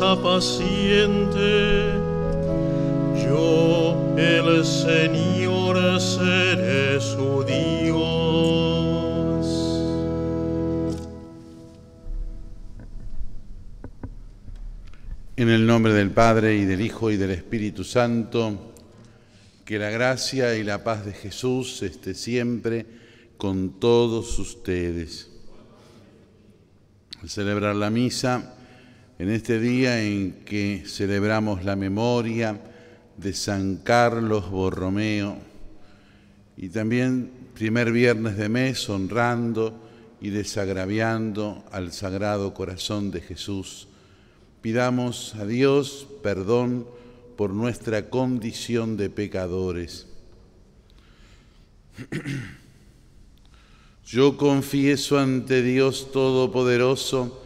las apaciente. Yo, el Señor, seré su Dios. En el nombre del Padre y del Hijo y del Espíritu Santo, que la gracia y la paz de Jesús esté siempre con todos ustedes. Al celebrar la misa, en este día en que celebramos la memoria de San Carlos Borromeo y también primer viernes de mes honrando y desagraviando al Sagrado Corazón de Jesús, pidamos a Dios perdón por nuestra condición de pecadores. Yo confieso ante Dios Todopoderoso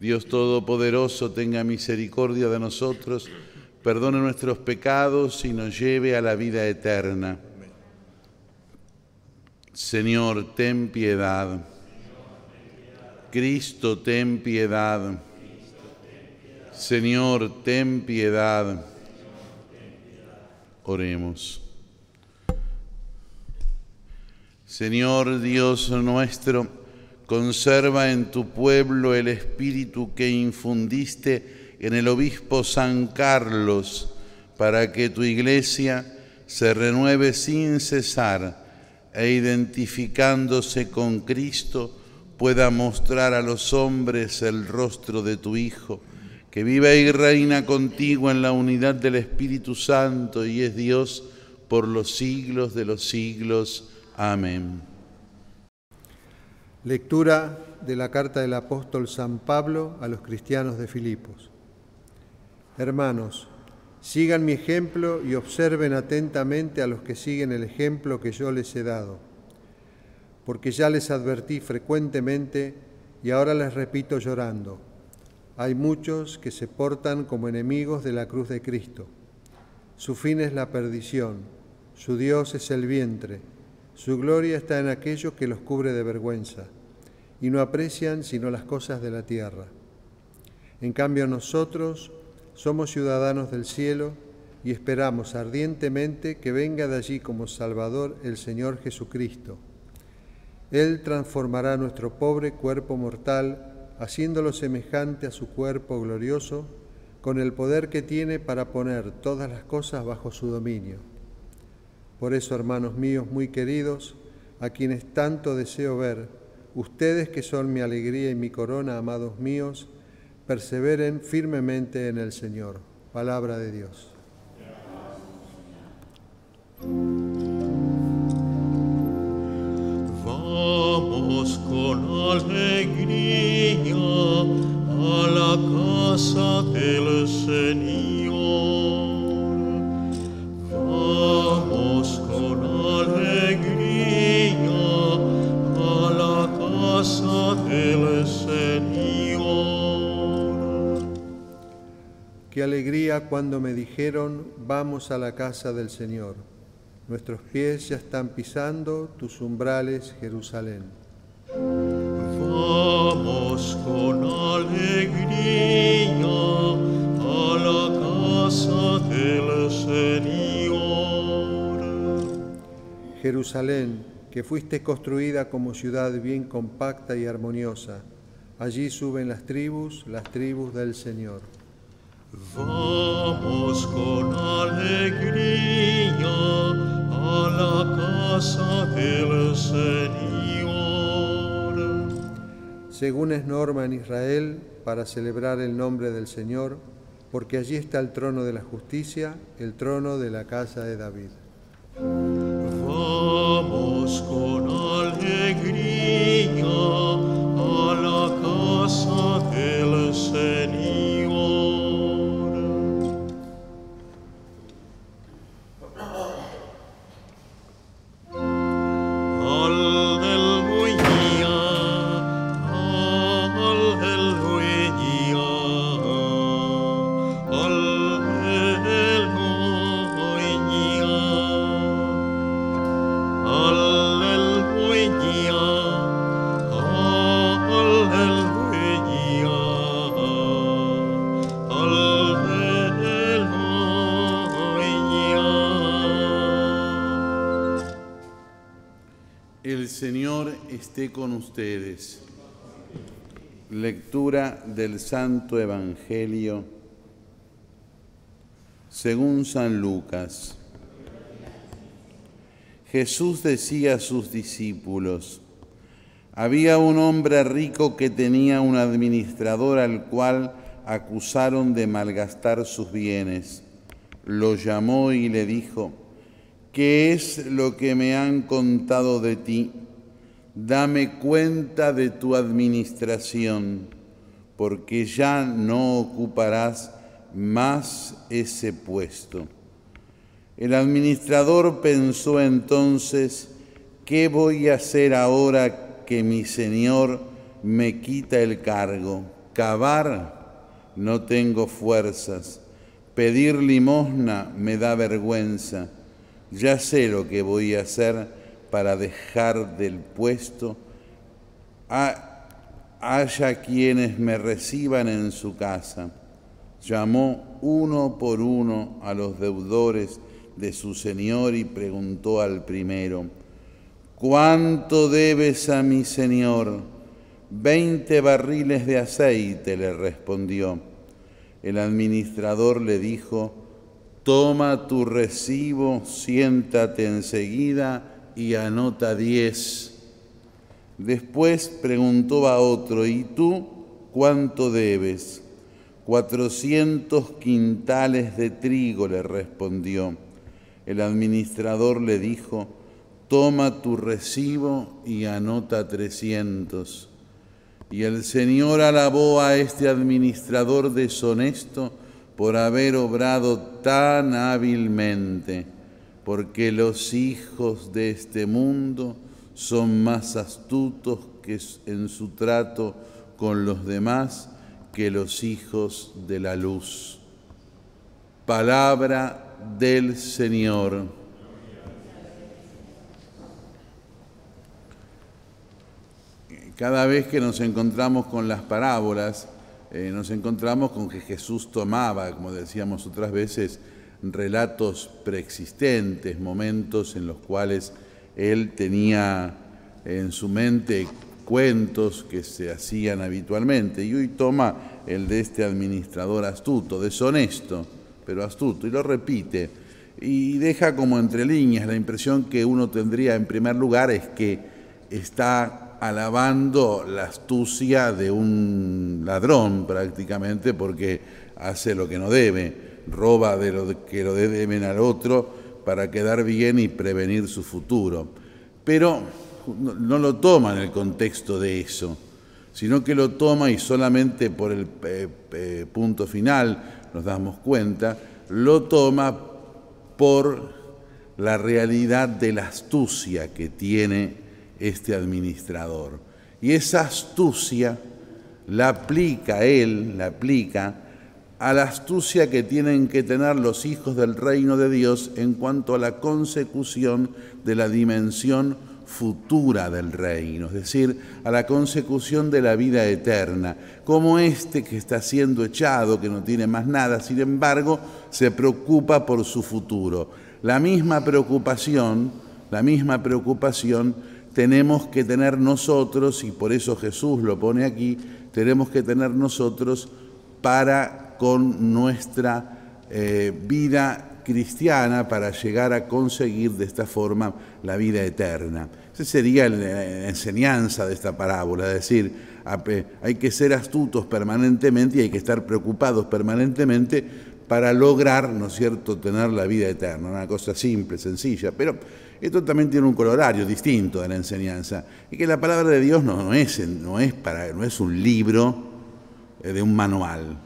Dios Todopoderoso tenga misericordia de nosotros, perdone nuestros pecados y nos lleve a la vida eterna. Señor, ten piedad. Cristo, ten piedad. Señor, ten piedad. Oremos. Señor Dios nuestro, conserva en tu pueblo el espíritu que infundiste en el obispo San Carlos, para que tu iglesia se renueve sin cesar e identificándose con Cristo pueda mostrar a los hombres el rostro de tu Hijo, que vive y reina contigo en la unidad del Espíritu Santo y es Dios por los siglos de los siglos. Amén. Lectura de la carta del apóstol San Pablo a los cristianos de Filipos. Hermanos, sigan mi ejemplo y observen atentamente a los que siguen el ejemplo que yo les he dado, porque ya les advertí frecuentemente y ahora les repito llorando. Hay muchos que se portan como enemigos de la cruz de Cristo. Su fin es la perdición, su Dios es el vientre su gloria está en aquellos que los cubre de vergüenza y no aprecian sino las cosas de la tierra. En cambio nosotros somos ciudadanos del cielo y esperamos ardientemente que venga de allí como Salvador el Señor Jesucristo. Él transformará nuestro pobre cuerpo mortal, haciéndolo semejante a su cuerpo glorioso, con el poder que tiene para poner todas las cosas bajo su dominio por eso, hermanos míos muy queridos, a quienes tanto deseo ver, ustedes que son mi alegría y mi corona, amados míos, perseveren firmemente en el Señor. Palabra de Dios. Cuando me dijeron, vamos a la casa del Señor. Nuestros pies ya están pisando tus umbrales, Jerusalén. Vamos con alegría a la casa del Señor. Jerusalén, que fuiste construida como ciudad bien compacta y armoniosa. Allí suben las tribus, las tribus del Señor. Vamos con alegría a la casa del Señor. Según es norma en Israel, para celebrar el nombre del Señor, porque allí está el trono de la justicia, el trono de la casa de David. Vamos con esté con ustedes. Lectura del Santo Evangelio según San Lucas. Jesús decía a sus discípulos, había un hombre rico que tenía un administrador al cual acusaron de malgastar sus bienes. Lo llamó y le dijo, ¿qué es lo que me han contado de ti? Dame cuenta de tu administración, porque ya no ocuparás más ese puesto. El administrador pensó entonces, ¿qué voy a hacer ahora que mi señor me quita el cargo? Cavar, no tengo fuerzas. Pedir limosna me da vergüenza ya sé lo que voy a hacer para dejar del puesto. haya quienes me reciban en su casa. Llamó uno por uno a los deudores de su señor y preguntó al primero, ¿cuánto debes a mi señor? Veinte barriles de aceite, le respondió. El administrador le dijo, Toma tu recibo, siéntate enseguida y anota diez. Después preguntó a otro, ¿y tú cuánto debes? Cuatrocientos quintales de trigo, le respondió. El administrador le dijo, toma tu recibo y anota trescientos. Y el Señor alabó a este administrador deshonesto, por haber obrado tan hábilmente, porque los hijos de este mundo son más astutos que en su trato con los demás que los hijos de la luz. Palabra del Señor. Cada vez que nos encontramos con las parábolas, eh, nos encontramos con que Jesús tomaba, como decíamos otras veces, relatos preexistentes, momentos en los cuales él tenía en su mente cuentos que se hacían habitualmente. Y hoy toma el de este administrador astuto, deshonesto, pero astuto, y lo repite. Y deja como entre líneas la impresión que uno tendría en primer lugar es que está alabando la astucia de un ladrón prácticamente porque hace lo que no debe, roba de lo que lo deben al otro para quedar bien y prevenir su futuro. Pero no, lo toma en el contexto de eso, sino que lo toma y solamente por el eh, eh, punto final nos damos cuenta, lo toma por la realidad de la astucia que tiene este administrador. Y esa astucia la aplica él, la aplica a la astucia que tienen que tener los hijos del reino de Dios en cuanto a la consecución de la dimensión futura del reino, es decir, a la consecución de la vida eterna, como este que está siendo echado, que no tiene más nada, sin embargo, se preocupa por su futuro. La misma preocupación, la misma preocupación tenemos que tener nosotros, y por eso Jesús lo pone aquí, tenemos que tener nosotros para con nuestra eh, vida cristiana, para llegar a conseguir de esta forma la vida eterna. Esa sería la enseñanza de esta parábola, es decir, hay que ser astutos permanentemente y hay que estar preocupados permanentemente para lograr, ¿no es cierto?, tener la vida eterna. Una cosa simple, sencilla, pero esto también tiene un colorario distinto de la enseñanza, y que la palabra de Dios no, es, no, es, para, no es un libro eh, de un manual,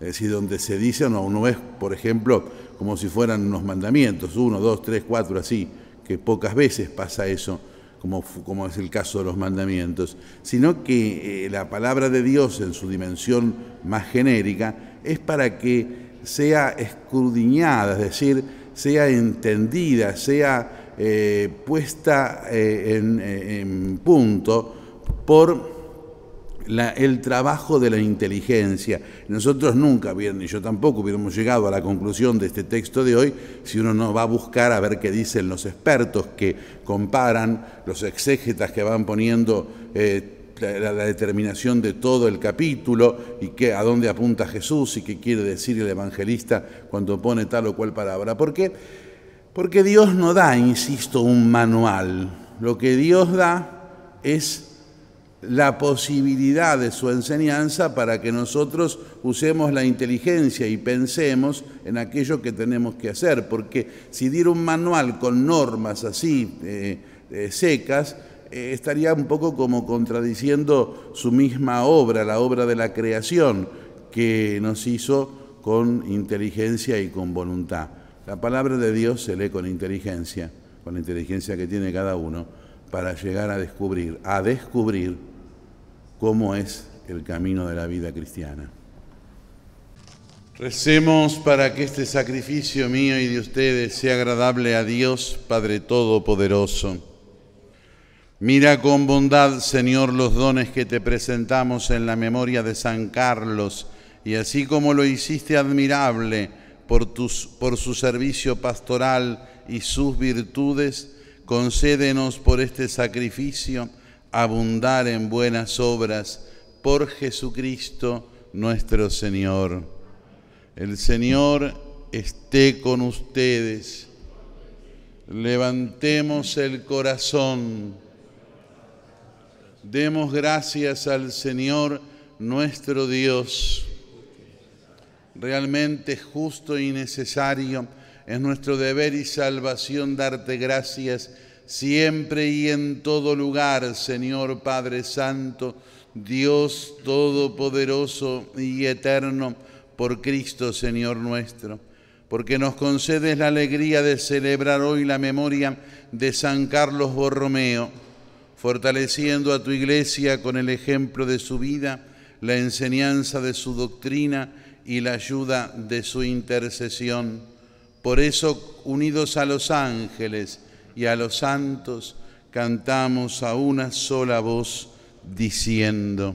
es decir, donde se dice, no, uno es, por ejemplo, como si fueran unos mandamientos, uno, dos, tres, cuatro, así, que pocas veces pasa eso, como, como es el caso de los mandamientos, sino que eh, la palabra de Dios en su dimensión más genérica es para que sea escudriñada, es decir, sea entendida, sea eh, puesta eh, en, punto por el trabajo de la inteligencia. Nosotros nunca, bien, y yo tampoco hubiéramos llegado a la conclusión de este texto de hoy si uno no va a buscar a ver qué dicen los expertos que comparan, los exégetas que van poniendo eh, la, determinación de todo el capítulo y que, a dónde apunta Jesús y qué quiere decir el evangelista cuando pone tal o cual palabra. ¿Por qué? Porque Dios no da, insisto, un manual. Lo que Dios da es la posibilidad de su enseñanza para que nosotros usemos la inteligencia y pensemos en aquello que tenemos que hacer, porque si diera un manual con normas así eh, eh, secas, eh, estaría un poco como contradiciendo su misma obra, la obra de la creación que nos hizo con inteligencia y con voluntad. La palabra de Dios se lee con inteligencia, con la inteligencia que tiene cada uno, para llegar a descubrir, a descubrir cómo es el camino de la vida cristiana. Recemos para que este sacrificio mío y de ustedes sea agradable a Dios, Padre Todopoderoso. Mira con bondad, Señor, los dones que te presentamos en la memoria de San Carlos, y así como lo hiciste admirable por, por su servicio pastoral y sus virtudes, concédenos por este sacrificio abundar en buenas obras por Jesucristo nuestro Señor. El Señor esté con ustedes. Levantemos el corazón. Demos gracias al Señor nuestro Dios. Realmente justo y necesario es nuestro deber y salvación darte gracias siempre y en todo lugar, Señor Padre Santo, Dios Todopoderoso y Eterno, por Cristo, Señor nuestro, porque nos concedes la alegría de celebrar hoy la memoria de San Carlos Borromeo, fortaleciendo a tu iglesia con el ejemplo de su vida, la enseñanza de su doctrina y la ayuda de su intercesión. Por eso, unidos a los ángeles, y a los santos cantamos a una sola voz diciendo,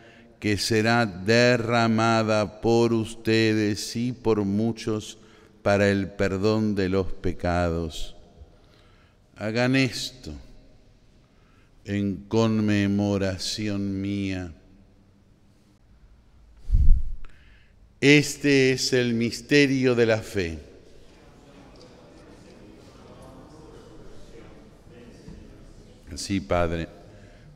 que será derramada por ustedes y por muchos para el perdón de los pecados. Hagan esto en conmemoración mía. Este es el misterio de la fe. Así, Padre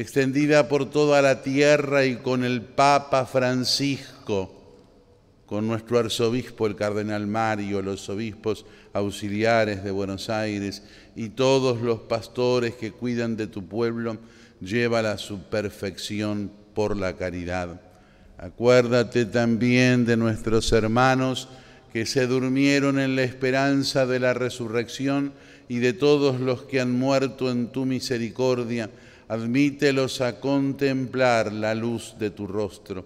extendida por toda la tierra y con el Papa Francisco, con nuestro arzobispo, el cardenal Mario, los obispos auxiliares de Buenos Aires y todos los pastores que cuidan de tu pueblo, llévala a su perfección por la caridad. Acuérdate también de nuestros hermanos que se durmieron en la esperanza de la resurrección y de todos los que han muerto en tu misericordia admítelos a contemplar la luz de tu rostro.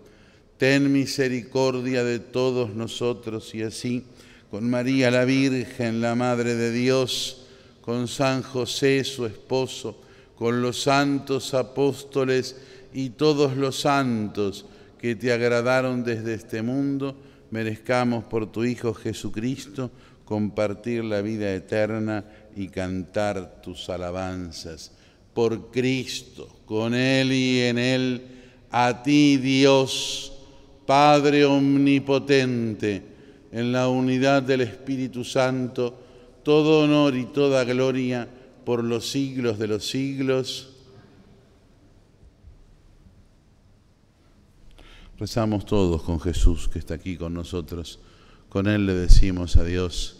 Ten misericordia de todos nosotros y así, con María la Virgen, la Madre de Dios, con San José, su esposo, con los santos apóstoles y todos los santos que te agradaron desde este mundo, merezcamos por tu Hijo Jesucristo compartir la vida eterna y cantar tus alabanzas por Cristo, con Él y en Él, a ti Dios, Padre Omnipotente, en la unidad del Espíritu Santo, todo honor y toda gloria por los siglos de los siglos. Rezamos todos con Jesús que está aquí con nosotros. Con Él le decimos a Dios,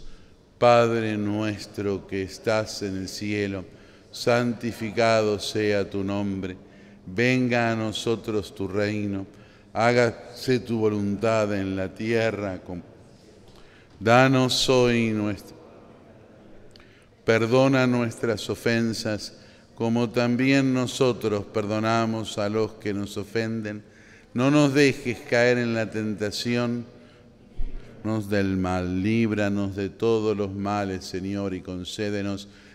Padre nuestro que estás en el cielo, santificado sea tu nombre, venga a nosotros tu reino, hágase tu voluntad en la tierra. Danos hoy nuestro. Perdona nuestras ofensas, como también nosotros perdonamos a los que nos ofenden. No nos dejes caer en la tentación, nos del mal, líbranos de todos los males, Señor, y concédenos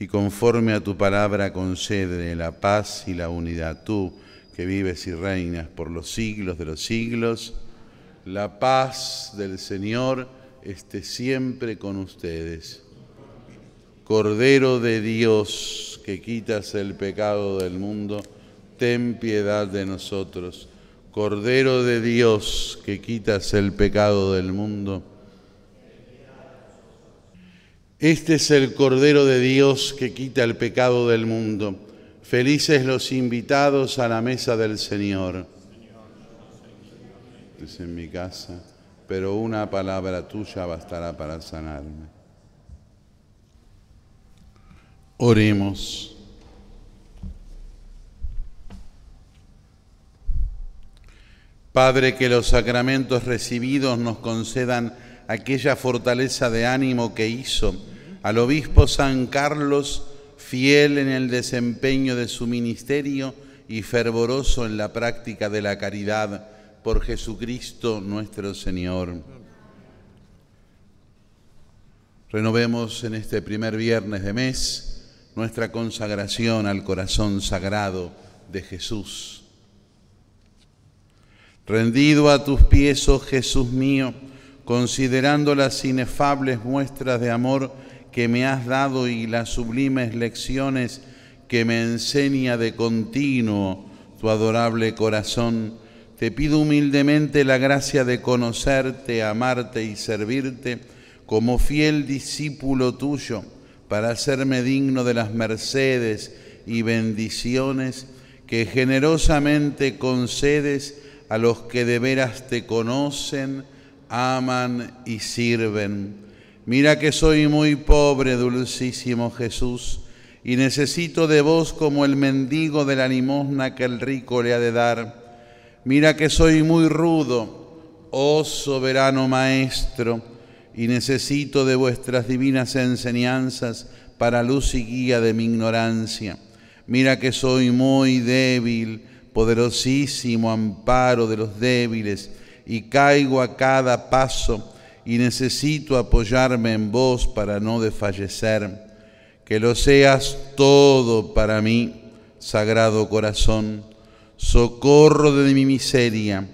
y conforme a tu palabra concede la paz y la unidad. Tú que vives y reinas por los siglos de los siglos, la paz del Señor esté siempre con ustedes. Cordero de Dios que quitas el pecado del mundo, ten piedad de nosotros. Cordero de Dios que quitas el pecado del mundo, este es el Cordero de Dios que quita el pecado del mundo. Felices los invitados a la mesa del Señor. Es en mi casa, pero una palabra tuya bastará para sanarme. Oremos. Padre, que los sacramentos recibidos nos concedan aquella fortaleza de ánimo que hizo al obispo San Carlos, fiel en el desempeño de su ministerio y fervoroso en la práctica de la caridad por Jesucristo nuestro Señor. Renovemos en este primer viernes de mes nuestra consagración al corazón sagrado de Jesús. Rendido a tus pies, oh Jesús mío, considerando las inefables muestras de amor que me has dado y las sublimes lecciones que me enseña de continuo tu adorable corazón, te pido humildemente la gracia de conocerte, amarte y servirte como fiel discípulo tuyo, para hacerme digno de las mercedes y bendiciones que generosamente concedes a los que de veras te conocen, aman y sirven. Mira que soy muy pobre, dulcísimo Jesús, y necesito de vos como el mendigo de la limosna que el rico le ha de dar. Mira que soy muy rudo, oh soberano Maestro, y necesito de vuestras divinas enseñanzas para luz y guía de mi ignorancia. Mira que soy muy débil, poderosísimo amparo de los débiles, y caigo a cada paso, y necesito apoyarme en vos para no desfallecer. Que lo seas todo para mí, Sagrado Corazón, socorro de mi miseria,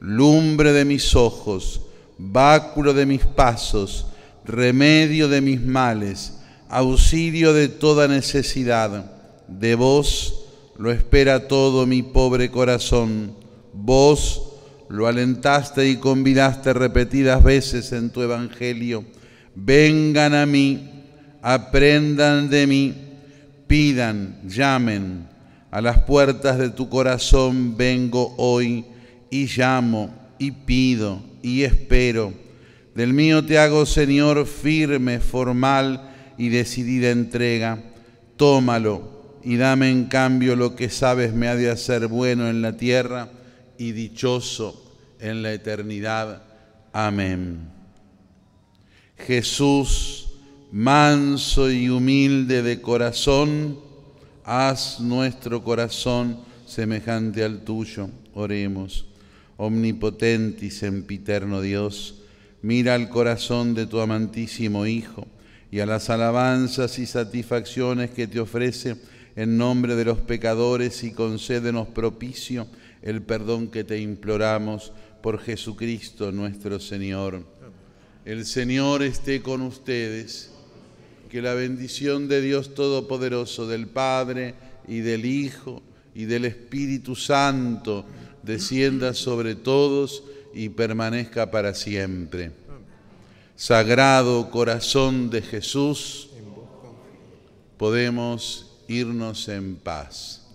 lumbre de mis ojos, báculo de mis pasos, remedio de mis males, auxilio de toda necesidad. De vos lo espera todo mi pobre corazón. Vos lo alentaste y convidaste repetidas veces en tu Evangelio. Vengan a mí, aprendan de mí, pidan, llamen. A las puertas de tu corazón vengo hoy y llamo y pido y espero. Del mío te hago, Señor, firme, formal y decidida entrega. Tómalo y dame en cambio lo que sabes me ha de hacer bueno en la tierra y dichoso en la eternidad. Amén. Jesús, manso y humilde de corazón, haz nuestro corazón semejante al tuyo. Oremos omnipotente y sempiterno Dios, mira al corazón de tu amantísimo Hijo y a las alabanzas y satisfacciones que te ofrece en nombre de los pecadores y concédenos propicio el perdón que te imploramos por Jesucristo nuestro Señor. El Señor esté con ustedes, que la bendición de Dios Todopoderoso, del Padre y del Hijo y del Espíritu Santo, descienda sobre todos y permanezca para siempre. Sagrado corazón de Jesús, podemos irnos en paz.